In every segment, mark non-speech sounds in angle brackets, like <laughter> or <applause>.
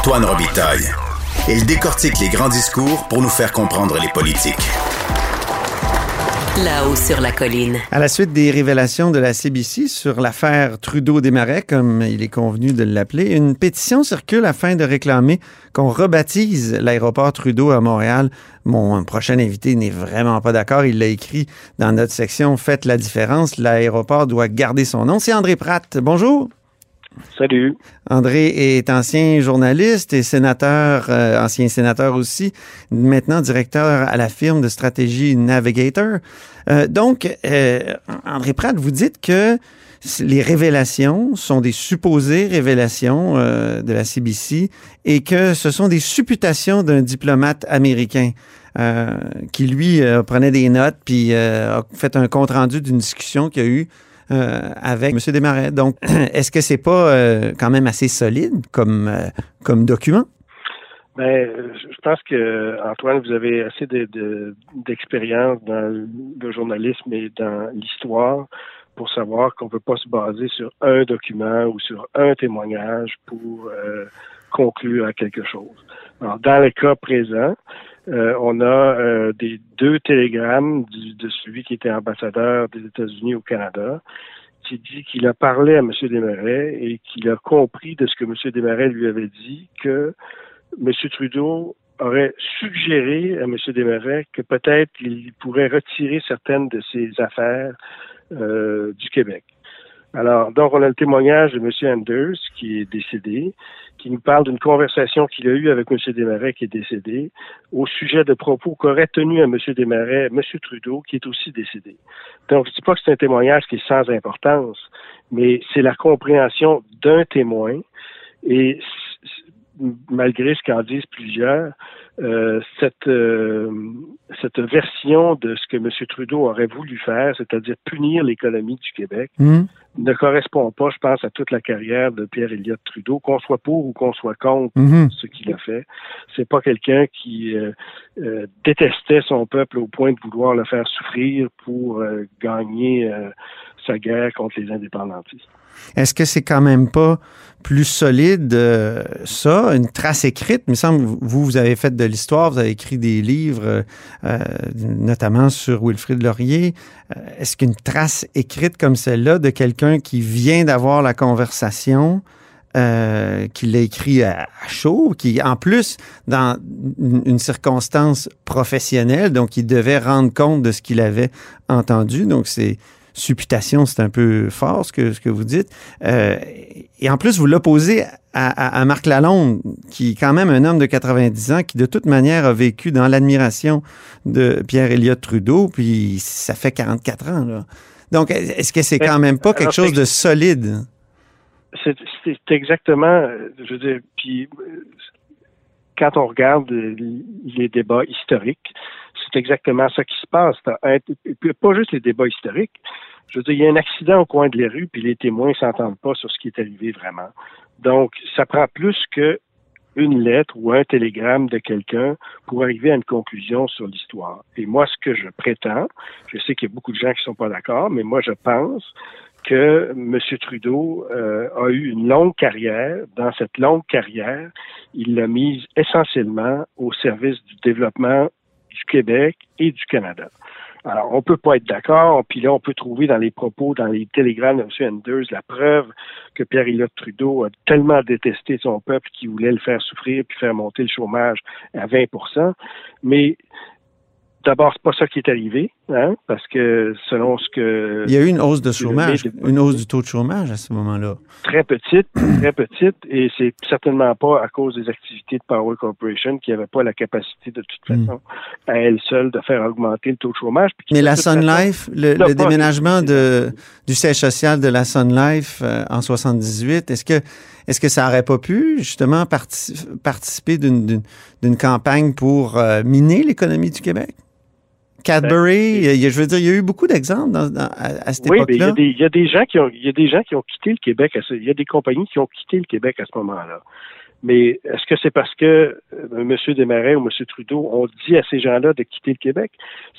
Antoine Robitaille. Il décortique les grands discours pour nous faire comprendre les politiques. Là-haut sur la colline. À la suite des révélations de la CBC sur l'affaire Trudeau-Desmarais, comme il est convenu de l'appeler, une pétition circule afin de réclamer qu'on rebaptise l'aéroport Trudeau à Montréal. Mon prochain invité n'est vraiment pas d'accord. Il l'a écrit dans notre section Faites la différence. L'aéroport doit garder son nom. C'est André Pratt. Bonjour. Salut. André est ancien journaliste et sénateur, euh, ancien sénateur aussi, maintenant directeur à la firme de stratégie Navigator. Euh, donc, euh, André Pratt, vous dites que les révélations sont des supposées révélations de la CBC et que ce sont des supputations d'un diplomate américain. qui lui prenait des notes puis a fait un compte rendu d'une discussion qu'il y a eu euh, avec M. Desmarais. Donc, <clears throat> est-ce que c'est pas euh, quand même assez solide comme, euh, comme document? Ben, je pense que Antoine, vous avez assez d'expérience dans le journalisme et dans l'histoire pour savoir qu'on ne peut pas se baser sur un document ou sur un témoignage pour conclure à quelque chose. Alors, dans le cas présent, euh, on a euh, des deux télégrammes de celui qui était ambassadeur des États-Unis au Canada, qui dit qu'il a parlé à M. Desmarais et qu'il a compris de ce que M. Desmarais lui avait dit que M. Trudeau aurait suggéré à M. Desmarais que peut-être il pourrait retirer certaines de ses affaires euh, du Québec. Alors, donc, on a le témoignage de M. Anders, qui est décédé, qui nous parle d'une conversation qu'il a eue avec M. Desmarais, qui est décédé, au sujet de propos qu'aurait tenu à M. Desmarais M. Trudeau, qui est aussi décédé. Donc, je ne dis pas que c'est un témoignage qui est sans importance, mais c'est la compréhension d'un témoin. Et malgré ce qu'en disent plusieurs, euh, cette, euh, cette version de ce que M. Trudeau aurait voulu faire, c'est-à-dire punir l'économie du Québec, hmm. ne correspond pas, je pense, à toute la carrière de Pierre Elliott Trudeau, qu'on soit pour ou qu'on soit contre hmm. ce qu'il a fait. C'est pas quelqu'un qui euh, détestait son peuple au point de vouloir le faire souffrir pour gagner sa guerre contre les indépendantistes. Est-ce que c'est quand même pas plus solide, euh, ça, une trace écrite? Il me semble, vous, vous avez fait de l'histoire, vous avez écrit des livres, euh, notamment sur Wilfrid Laurier. Euh, est-ce qu'une trace écrite comme celle-là de quelqu'un qui vient d'avoir la conversation, qui l'a écrit à, chaud, qui, en plus, dans une, circonstance professionnelle, donc il devait rendre compte de ce qu'il avait entendu. Donc, c'est supputation, c'est un peu fort ce que, ce que vous dites. Euh, et en plus, vous l'opposez à, à, Marc Lalonde, qui est quand même un homme de 90 ans, qui de toute manière a vécu dans l'admiration de Pierre Elliott Trudeau, puis ça fait 44 ans. Là. Donc, est-ce que c'est quand même pas quelque chose de solide? C'est exactement, je veux dire, puis quand on regarde les débats historiques, c'est exactement ça qui se passe. Pas juste les débats historiques. Je veux dire, il y a un accident au coin de les rues, puis les témoins s'entendent pas sur ce qui est arrivé vraiment. Donc, ça prend plus que une lettre ou un télégramme de quelqu'un pour arriver à une conclusion sur l'histoire. Et moi, ce que je prétends, je sais qu'il y a beaucoup de gens qui sont pas d'accord, mais moi, je pense que M. Trudeau euh, a eu une longue carrière. Dans cette longue carrière, il l'a mise essentiellement au service du développement du Québec et du Canada. Alors, on peut pas être d'accord, puis là, on peut trouver dans les propos, dans les télégrammes de M. Anders, la preuve que Pierre-Éliott Trudeau a tellement détesté son peuple qu'il voulait le faire souffrir puis faire monter le chômage à 20% Mais D'abord, c'est pas ça qui est arrivé, hein, parce que selon ce que... Il y a eu une hausse de chômage, une hausse du taux de chômage à ce moment-là. Très petite, très petite, et c'est certainement pas à cause des activités de Power Corporation qui n'avaient pas la capacité de toute hmm. façon à elle seule de faire augmenter le taux de chômage. Mais la Sun Life, le, déménagement de, du siège social de la Sun Life euh, en 78, est-ce que est-ce que ça n'aurait pas pu justement participer d'une campagne pour euh, miner l'économie du Québec? Cadbury, ben, je veux dire, il y a eu beaucoup d'exemples à, cette époque-là. Oui, mais il y, a des gens qui ont, il y a des gens qui ont quitté le Québec. il y a des compagnies qui ont quitté le Québec à ce moment-là. Mais est-ce que c'est parce que euh, M. Desmarais ou M. Trudeau ont dit à ces gens-là de quitter le Québec?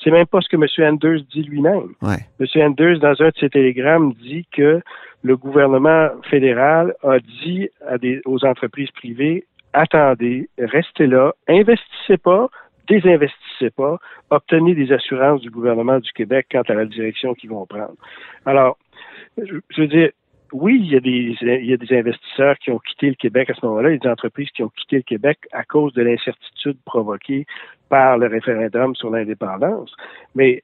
C'est même pas ce que M. Anders dit lui-même. M. Anders, dans un de ses télégrammes, dit que le gouvernement fédéral a dit à des, aux entreprises privées attendez, restez là, investissez pas, désinvestissez pas, obtenez des assurances du gouvernement du Québec quant à la direction qu'ils vont prendre. Alors, je, veux dire, oui, il y, a des, investisseurs qui ont quitté le Québec à ce moment-là, des entreprises qui ont quitté le Québec à cause de l'incertitude provoquée par le référendum sur l'indépendance. Mais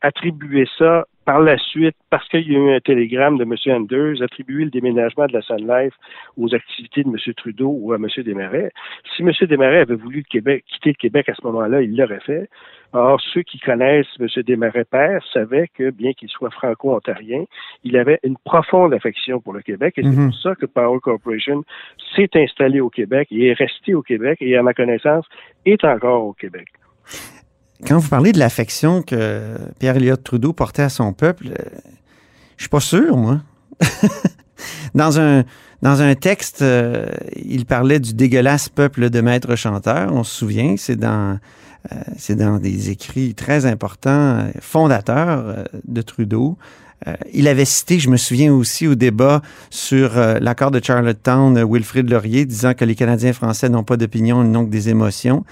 attribuer ça par la suite, parce qu'il y a eu un télégramme de M. Anders, attribuer le déménagement de la Sun Life aux activités de M. Trudeau ou à M. Desmarais. Si M. Desmarais avait voulu Québec, quitter le Québec à ce moment-là, il l'aurait fait. Or, ceux qui connaissent M. Desmarais père savaient que, bien qu'il soit franco-ontarien, il avait une profonde affection pour le Québec. Et c'est mhm. pour ça que Power Corporation s'est installé au Québec et est resté au Québec et, à ma connaissance, est encore au Québec. Quand vous parlez de l'affection que Pierre Elliott Trudeau portait à son peuple, euh, je suis pas sûr, moi. <laughs> dans un dans un texte, euh, il parlait du dégueulasse peuple de maîtres chanteurs. On se souvient, c'est dans euh, c'est dans des écrits très importants, fondateurs de Trudeau. il avait cité, je me souviens aussi au débat sur l'accord de Charlottetown, Wilfrid Laurier, disant que les Canadiens français n'ont pas d'opinion, ils n'ont que des émotions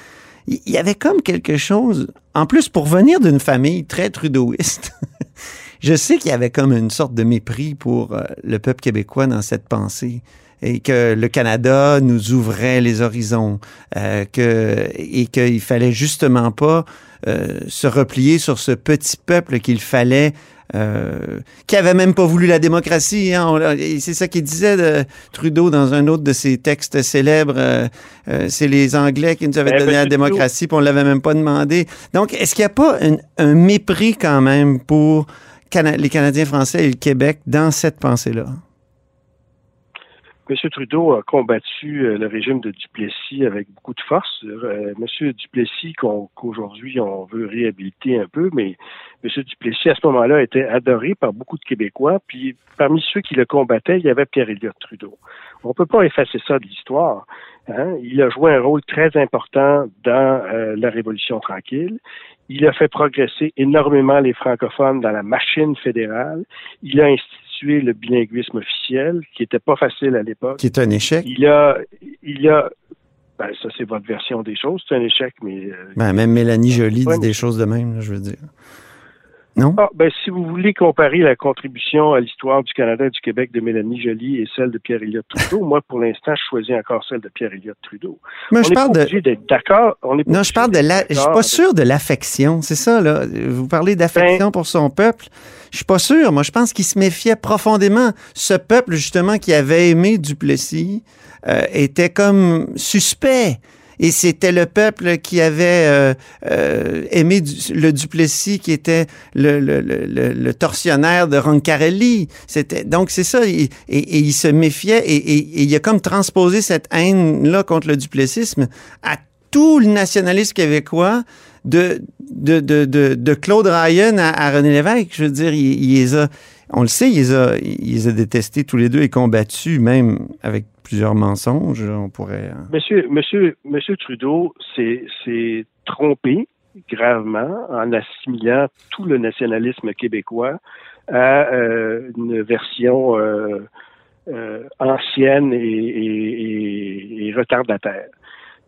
il y avait comme quelque chose, en plus pour venir d'une famille très trudeauiste, <laughs> je sais qu'il y avait comme une sorte de mépris pour euh, le peuple québécois dans cette pensée et que le Canada nous ouvrait les horizons, euh, que, et qu'il fallait justement pas euh, se replier sur ce petit peuple qu'il fallait euh, qui avait même pas voulu la démocratie. Hein. C'est ça qu'il disait de Trudeau dans un autre de ses textes célèbres. Euh, euh, c'est les Anglais qui nous avaient donné la démocratie, puis on l'avait même pas demandé. Donc, est-ce qu'il n'y a pas un, mépris quand même pour les Canadiens français et le Québec dans cette pensée-là? M. Trudeau a combattu le régime de Duplessis avec beaucoup de force. M. Duplessis, qu'aujourd'hui on veut réhabiliter un peu, mais M. Duplessis, à ce moment-là, était adoré par beaucoup de Québécois. Puis, parmi ceux qui le combattaient, il y avait pierre Elliott Trudeau. On ne peut pas effacer ça de l'histoire. Hein. Il a joué un rôle très important dans euh, la Révolution tranquille. Il a fait progresser énormément les francophones dans la machine fédérale. Il a institué le bilinguisme officiel, qui n'était pas facile à l'époque. Qui est un échec. Il a, il a, ben, ça, c'est votre version des choses. C'est un échec, mais. Euh, ben, même Mélanie Joly dit des choses de même, je veux dire. Non? Ah, ben, si vous voulez comparer la contribution à l'histoire du Canada et du Québec de Mélanie Joly et celle de Pierre Elliott Trudeau, moi, pour l'instant, je choisis encore celle de Pierre Elliott Trudeau. Mais je parle de. d'être d'accord. Non, je parle de la. Je suis pas sûr de l'affection. C'est ça, là. Vous parlez d'affection ben pour son peuple. Je suis pas sûr. Moi, je pense qu'il se méfiait profondément. Ce peuple, justement, qui avait aimé Duplessis, euh, était comme suspect et c'était le peuple qui avait euh, euh, aimé le Duplessis, qui était le, le, le, le tortionnaire de Roncarelli. C'était donc c'est ça, et, il se méfiait et, il a comme transposé cette haine là contre le duplessisme à tout le nationalisme québécois de, de, de, de, de Claude Ryan à, René Lévesque. Je veux dire, il, il les a, on le sait, il les a, il les a détestés tous les deux et combattus, même avec plusieurs mensonges, on pourrait. Hein. Monsieur, monsieur, monsieur Trudeau s'est trompé gravement en assimilant tout le nationalisme québécois à euh, une version euh, euh, ancienne et, retardataire.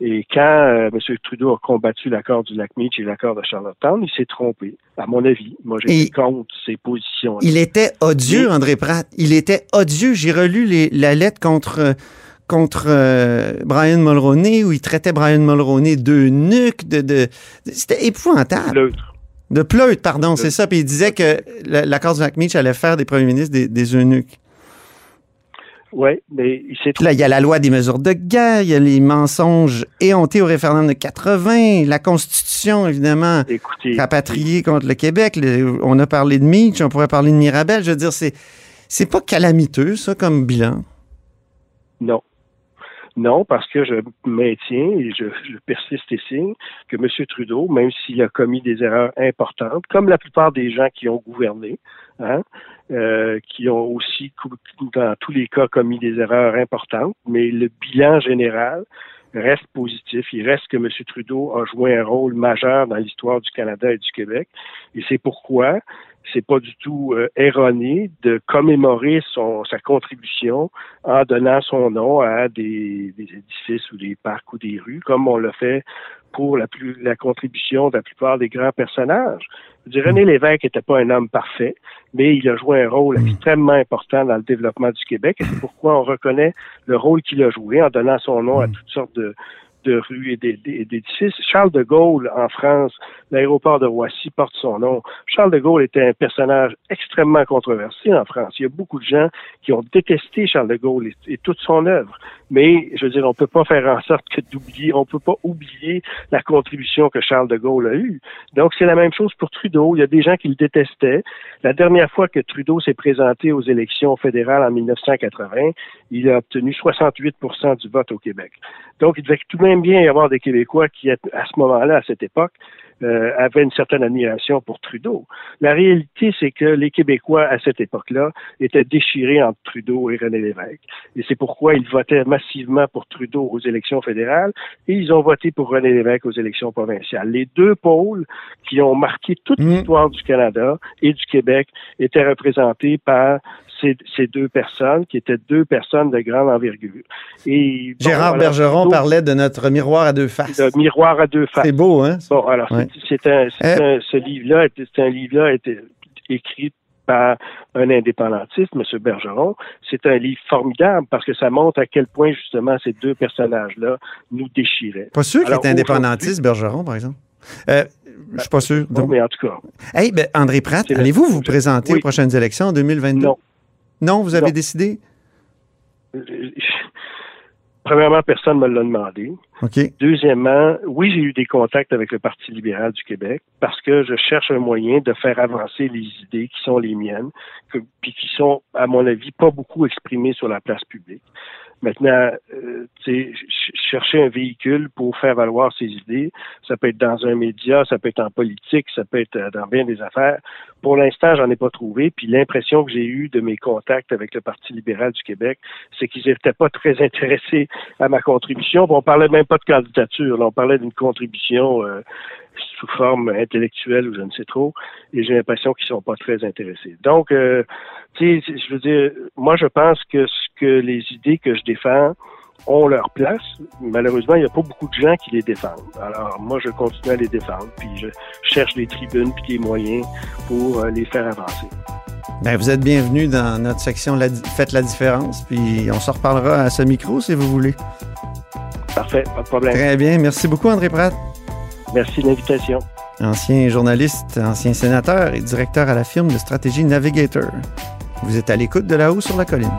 Et quand euh, M. Trudeau a combattu l'accord du lac Meach et l'accord de Charlottetown, il s'est trompé, à mon avis. Moi, j'ai contre ses positions. Il était odieux, André Pratt. Il était odieux. J'ai relu les, la lettre contre contre euh, Brian Mulroney où il traitait Brian Mulroney de nuque, de, de c'était épouvantable. Pleutre. De pleutre, pardon, c'est ça. Puis il disait que l'accord du lac Meach allait faire des premiers ministres des, des eunuques. Oui, mais il s'est Là, il y a la loi des mesures de guerre, il y a les mensonges éhontés au référendum de 80, la Constitution, évidemment, Écoutez, rapatriée contre le Québec. on a parlé de Mitch, on pourrait parler de Mirabel. Je veux dire, c'est, c'est pas calamiteux, ça, comme bilan. Non. Non, parce que je maintiens et je, je persiste et signe que M. Trudeau, même s'il a commis des erreurs importantes, comme la plupart des gens qui ont gouverné, hein, euh, qui ont aussi, dans tous les cas, commis des erreurs importantes, mais le bilan général reste positif. Il reste que M. Trudeau a joué un rôle majeur dans l'histoire du Canada et du Québec. Et c'est pourquoi c'est pas du tout euh, erroné de commémorer son, sa contribution en donnant son nom à des, des, édifices ou des parcs ou des rues, comme on l'a fait pour la, plus, la contribution de la plupart des grands personnages. Je René Lévesque n'était pas un homme parfait, mais il a joué un rôle extrêmement important dans le développement du Québec. Et c'est pourquoi on reconnaît le rôle qu'il a joué en donnant son nom à toutes sortes de, de rues et d'édifices. Charles de Gaulle, en France, l'aéroport de Roissy porte son nom. Charles de Gaulle était un personnage extrêmement controversé en France. Il y a beaucoup de gens qui ont détesté Charles de Gaulle et, toute son œuvre. Mais, je veux dire, on peut pas faire en sorte que d'oublier, on peut pas oublier la contribution que Charles de Gaulle a eue. Donc, c'est la même chose pour Trudeau. Il y a des gens qui le détestaient. La dernière fois que Trudeau s'est présenté aux élections fédérales en 1980, il a obtenu 68 du vote au Québec. Donc, il devait tout de même bien y avoir des Québécois qui, à ce moment-là, à cette époque, euh, avaient une certaine admiration pour Trudeau. La réalité, c'est que les Québécois, à cette époque-là, étaient déchirés entre Trudeau et René Lévesque. Et c'est pourquoi ils votaient massivement pour Trudeau aux élections fédérales et ils ont voté pour René Lévesque aux élections provinciales. Les deux pôles qui ont marqué toute mmh. l'histoire du Canada et du Québec étaient représentés par ces, deux personnes, qui étaient deux personnes de grande envergure. Et, Gérard Bergeron parlait de notre miroir à deux faces. Le miroir à deux faces. C'est beau, hein? Bon, alors, c'est un, euh, ce livre-là, c'est un livre-là écrit par un indépendantiste, M. Bergeron. C'est un livre formidable parce que ça montre à quel point, justement, ces deux personnages-là nous déchiraient. Pas sûr qu'il est indépendantiste, Bergeron, par exemple? Euh, je suis pas sûr. Non, mais en tout cas. Hey, ben, André Pratt, allez-vous vous présenter aux prochaines élections en 2022? Non. Non, vous avez décidé? <laughs> Premièrement, personne ne me l'a demandé. Deuxièmement, oui, j'ai eu des contacts avec le Parti libéral du Québec parce que je cherche un moyen de faire avancer les idées qui sont les miennes, puis qui sont, à mon avis, pas beaucoup exprimées sur la place publique. Maintenant, euh, chercher un véhicule pour faire valoir ses idées, ça peut être dans un média, ça peut être en politique, ça peut être euh, dans bien des affaires. Pour l'instant, j'en ai pas trouvé. Puis l'impression que j'ai eue de mes contacts avec le Parti libéral du Québec, c'est qu'ils n'étaient pas très intéressés à ma contribution. on parlait même pas de candidature, là, on parlait d'une contribution euh, sous forme intellectuelle ou je ne sais trop, et j'ai l'impression qu'ils sont pas très intéressés. Donc, euh, tu sais, je veux dire, moi je pense que ce que les idées que je défends ont leur place. Malheureusement, il n'y a pas beaucoup de gens qui les défendent. Alors, moi, je continue à les défendre, puis je cherche des tribunes puis des moyens pour euh, les faire avancer. Bien, vous êtes bienvenue dans notre section Faites la différence, puis on se reparlera à ce micro si vous voulez. Parfait, pas de problème. Très bien. Merci beaucoup, André Pratt. Merci de l'invitation. Ancien journaliste, ancien sénateur et directeur à la firme de stratégie Navigator. Vous êtes à l'écoute de là-haut sur la colline.